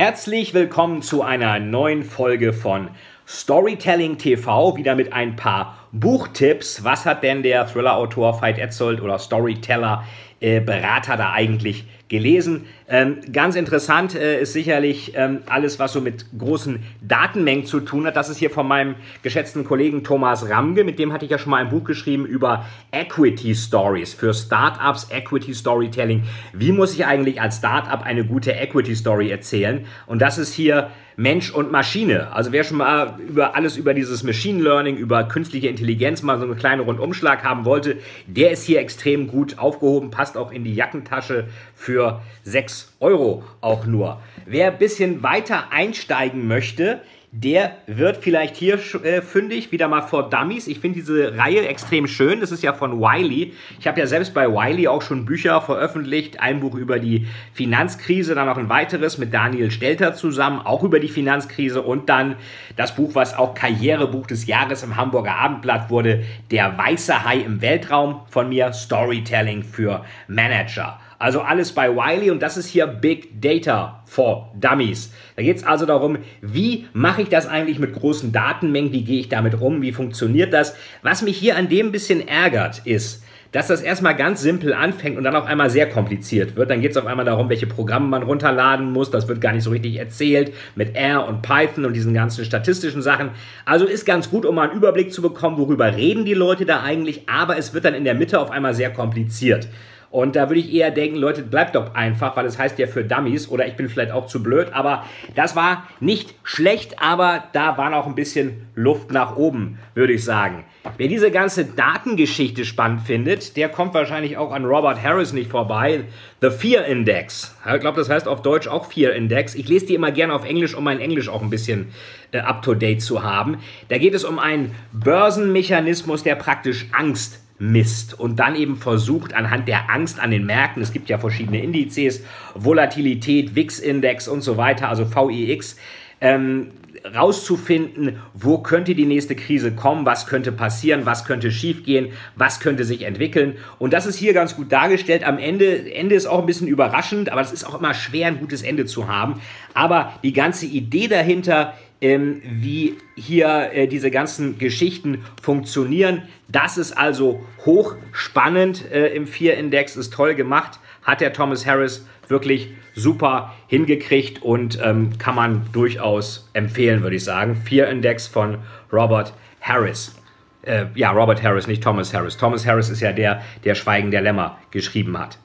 Herzlich willkommen zu einer neuen Folge von Storytelling TV, wieder mit ein paar Buchtipps. Was hat denn der Thriller-Autor Veit Etzold oder Storyteller äh, Berater da eigentlich gelesen. Ähm, ganz interessant äh, ist sicherlich ähm, alles, was so mit großen Datenmengen zu tun hat. Das ist hier von meinem geschätzten Kollegen Thomas Ramge. Mit dem hatte ich ja schon mal ein Buch geschrieben über Equity Stories für Startups, Equity Storytelling. Wie muss ich eigentlich als Startup eine gute Equity Story erzählen? Und das ist hier Mensch und Maschine. Also wer schon mal über alles über dieses Machine Learning, über künstliche Intelligenz mal so einen kleinen Rundumschlag haben wollte, der ist hier extrem gut aufgehoben, passt auch in die Jackentasche für 6 Euro auch nur. Wer ein bisschen weiter einsteigen möchte, der wird vielleicht hier äh, fündig, wieder mal vor Dummies. Ich finde diese Reihe extrem schön. Das ist ja von Wiley. Ich habe ja selbst bei Wiley auch schon Bücher veröffentlicht. Ein Buch über die Finanzkrise, dann noch ein weiteres mit Daniel Stelter zusammen, auch über die Finanzkrise. Und dann das Buch, was auch Karrierebuch des Jahres im Hamburger Abendblatt wurde, Der weiße Hai im Weltraum von mir, Storytelling für Manager. Also alles bei Wiley und das ist hier Big Data for Dummies. Da geht es also darum, wie mache ich das eigentlich mit großen Datenmengen, wie gehe ich damit um, wie funktioniert das. Was mich hier an dem bisschen ärgert, ist, dass das erstmal ganz simpel anfängt und dann auf einmal sehr kompliziert wird. Dann geht es auf einmal darum, welche Programme man runterladen muss. Das wird gar nicht so richtig erzählt mit R und Python und diesen ganzen statistischen Sachen. Also ist ganz gut, um mal einen Überblick zu bekommen, worüber reden die Leute da eigentlich. Aber es wird dann in der Mitte auf einmal sehr kompliziert. Und da würde ich eher denken, Leute, bleibt doch einfach, weil es heißt ja für Dummies oder ich bin vielleicht auch zu blöd. Aber das war nicht schlecht, aber da war noch ein bisschen Luft nach oben, würde ich sagen. Wer diese ganze Datengeschichte spannend findet, der kommt wahrscheinlich auch an Robert Harris nicht vorbei. The Fear Index. Ich glaube, das heißt auf Deutsch auch Fear Index. Ich lese die immer gerne auf Englisch, um mein Englisch auch ein bisschen äh, up-to-date zu haben. Da geht es um einen Börsenmechanismus, der praktisch Angst misst und dann eben versucht anhand der Angst an den Märkten, es gibt ja verschiedene Indizes, Volatilität, VIX-Index und so weiter, also VIX, ähm, rauszufinden, wo könnte die nächste Krise kommen, was könnte passieren, was könnte schiefgehen, was könnte sich entwickeln. Und das ist hier ganz gut dargestellt. Am Ende, Ende ist auch ein bisschen überraschend, aber es ist auch immer schwer, ein gutes Ende zu haben. Aber die ganze Idee dahinter ähm, wie hier äh, diese ganzen Geschichten funktionieren. Das ist also hochspannend äh, im 4-Index, ist toll gemacht, hat der Thomas Harris wirklich super hingekriegt und ähm, kann man durchaus empfehlen, würde ich sagen. 4-Index von Robert Harris. Äh, ja, Robert Harris, nicht Thomas Harris. Thomas Harris ist ja der, der Schweigen der Lämmer geschrieben hat.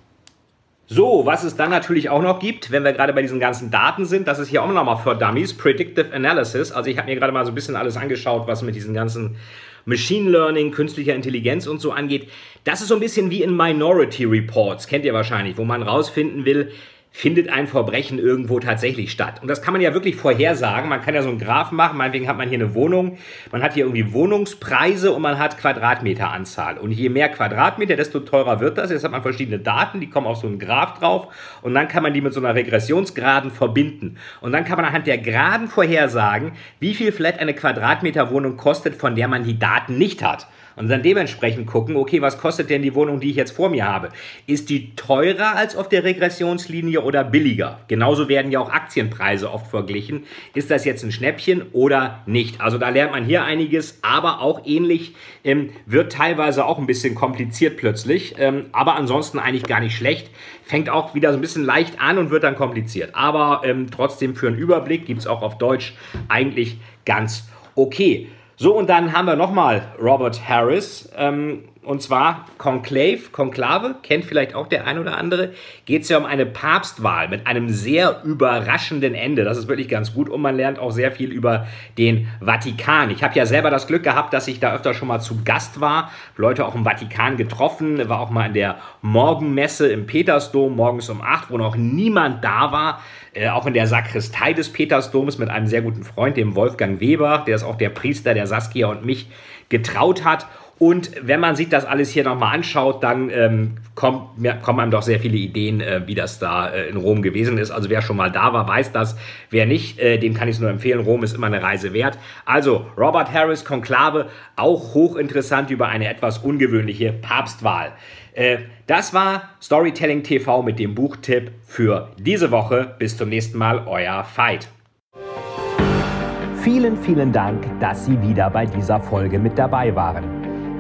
So, was es dann natürlich auch noch gibt, wenn wir gerade bei diesen ganzen Daten sind, das ist hier auch nochmal für Dummies, Predictive Analysis. Also ich habe mir gerade mal so ein bisschen alles angeschaut, was mit diesen ganzen Machine Learning, künstlicher Intelligenz und so angeht. Das ist so ein bisschen wie in Minority Reports, kennt ihr wahrscheinlich, wo man rausfinden will, findet ein Verbrechen irgendwo tatsächlich statt. Und das kann man ja wirklich vorhersagen. Man kann ja so einen Graph machen, meinetwegen hat man hier eine Wohnung, man hat hier irgendwie Wohnungspreise und man hat Quadratmeteranzahl. Und je mehr Quadratmeter, desto teurer wird das. Jetzt hat man verschiedene Daten, die kommen auf so einen Graph drauf und dann kann man die mit so einer Regressionsgraden verbinden. Und dann kann man anhand der Graden vorhersagen, wie viel vielleicht eine Quadratmeterwohnung kostet, von der man die Daten nicht hat und dann dementsprechend gucken, okay, was kostet denn die Wohnung, die ich jetzt vor mir habe? Ist die teurer als auf der Regressionslinie oder billiger? Genauso werden ja auch Aktienpreise oft verglichen. Ist das jetzt ein Schnäppchen oder nicht? Also da lernt man hier einiges, aber auch ähnlich ähm, wird teilweise auch ein bisschen kompliziert plötzlich, ähm, aber ansonsten eigentlich gar nicht schlecht. Fängt auch wieder so ein bisschen leicht an und wird dann kompliziert. Aber ähm, trotzdem für einen Überblick gibt es auch auf Deutsch eigentlich ganz okay. So, und dann haben wir nochmal Robert Harris. Ähm, und zwar Conclave, Konklave, kennt vielleicht auch der ein oder andere, geht es ja um eine Papstwahl mit einem sehr überraschenden Ende. Das ist wirklich ganz gut und man lernt auch sehr viel über den Vatikan. Ich habe ja selber das Glück gehabt, dass ich da öfter schon mal zu Gast war, Leute auch im Vatikan getroffen, war auch mal in der Morgenmesse im Petersdom morgens um 8, wo noch niemand da war. Äh, auch in der Sakristei des Petersdoms mit einem sehr guten Freund, dem Wolfgang Weber, der ist auch der Priester, der Saskia und mich getraut hat. Und wenn man sich das alles hier nochmal anschaut, dann ähm, kommt, kommen einem doch sehr viele Ideen, äh, wie das da äh, in Rom gewesen ist. Also wer schon mal da war, weiß das. Wer nicht, äh, dem kann ich es nur empfehlen. Rom ist immer eine Reise wert. Also Robert Harris, Konklave, auch hochinteressant über eine etwas ungewöhnliche Papstwahl. Äh, das war Storytelling TV mit dem Buchtipp für diese Woche. Bis zum nächsten Mal, euer Fight. Vielen, vielen Dank, dass Sie wieder bei dieser Folge mit dabei waren.